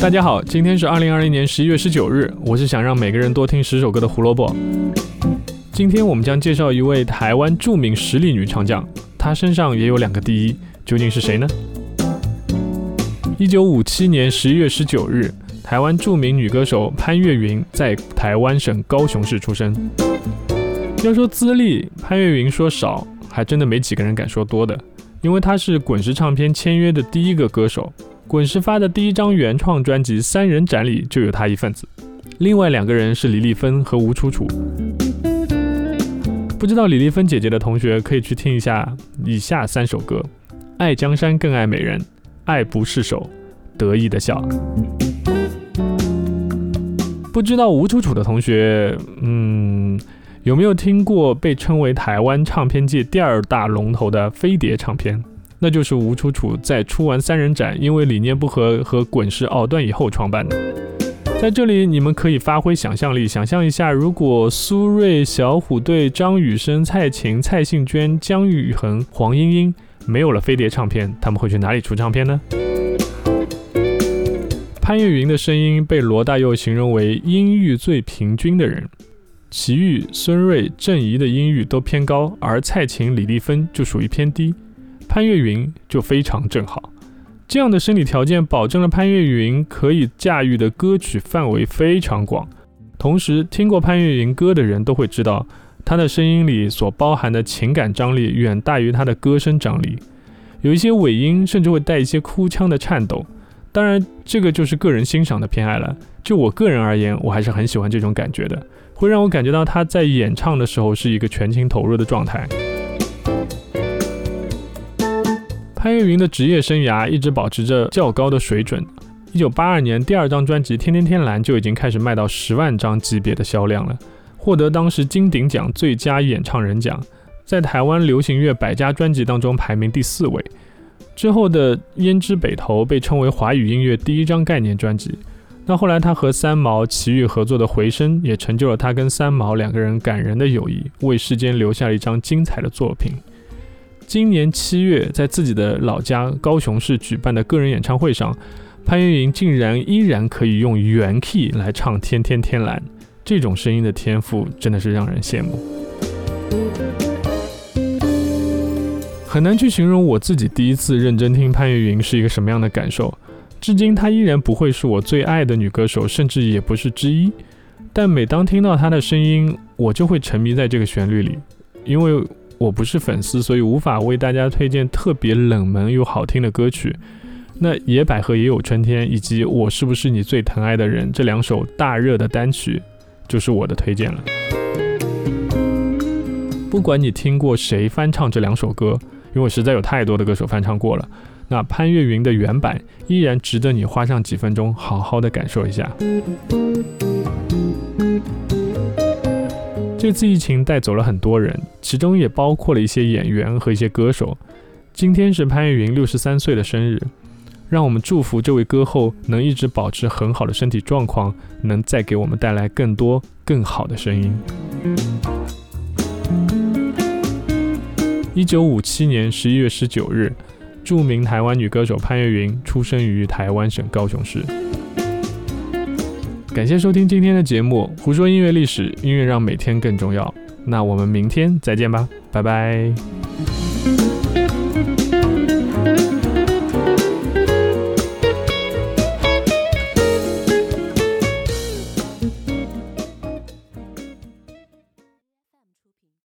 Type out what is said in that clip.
大家好，今天是二零二零年十一月十九日，我是想让每个人多听十首歌的胡萝卜。今天我们将介绍一位台湾著名实力女唱将，她身上也有两个第一，究竟是谁呢？一九五七年十一月十九日，台湾著名女歌手潘越云在台湾省高雄市出生。要说资历，潘越云说少，还真的没几个人敢说多的，因为她是滚石唱片签约的第一个歌手。滚石发的第一张原创专辑《三人展》里就有他一份子，另外两个人是李丽芬和吴楚楚。不知道李丽芬姐姐的同学可以去听一下以下三首歌：《爱江山更爱美人》，《爱不释手》，得意的笑。不知道吴楚楚的同学，嗯，有没有听过被称为台湾唱片界第二大龙头的飞碟唱片？那就是吴楚楚在出完三人展，因为理念不合和滚石藕断以后创办的。在这里，你们可以发挥想象力，想象一下，如果苏芮、小虎队、张雨生、蔡琴、蔡幸娟、姜育恒、黄莺莺没有了飞碟唱片，他们会去哪里出唱片呢？潘越云的声音被罗大佑形容为音域最平均的人，齐豫、孙瑞、郑怡的音域都偏高，而蔡琴、李丽芬就属于偏低。潘越云就非常正好，这样的生理条件保证了潘越云可以驾驭的歌曲范围非常广。同时，听过潘越云歌的人都会知道，他的声音里所包含的情感张力远大于他的歌声张力，有一些尾音甚至会带一些哭腔的颤抖。当然，这个就是个人欣赏的偏爱了。就我个人而言，我还是很喜欢这种感觉的，会让我感觉到他在演唱的时候是一个全情投入的状态。潘越云的职业生涯一直保持着较高的水准。一九八二年，第二张专辑《天天天蓝》就已经开始卖到十万张级别的销量了，获得当时金鼎奖最佳演唱人奖，在台湾流行乐百家专辑当中排名第四位。之后的《胭脂北头》被称为华语音乐第一张概念专辑。那后来他和三毛、齐豫合作的《回声》也成就了他跟三毛两个人感人的友谊，为世间留下了一张精彩的作品。今年七月，在自己的老家高雄市举办的个人演唱会上，潘越云竟然依然可以用原 key 来唱《天天天蓝》，这种声音的天赋真的是让人羡慕。很难去形容我自己第一次认真听潘越云是一个什么样的感受。至今，她依然不会是我最爱的女歌手，甚至也不是之一。但每当听到她的声音，我就会沉迷在这个旋律里，因为。我不是粉丝，所以无法为大家推荐特别冷门又好听的歌曲。那野百合也有春天，以及我是不是你最疼爱的人这两首大热的单曲，就是我的推荐了。不管你听过谁翻唱这两首歌，因为实在有太多的歌手翻唱过了，那潘越云的原版依然值得你花上几分钟好好的感受一下。这次疫情带走了很多人，其中也包括了一些演员和一些歌手。今天是潘越云六十三岁的生日，让我们祝福这位歌后能一直保持很好的身体状况，能再给我们带来更多更好的声音。一九五七年十一月十九日，著名台湾女歌手潘越云出生于台湾省高雄市。感谢收听今天的节目，胡说音乐历史，音乐让每天更重要。那我们明天再见吧，拜拜。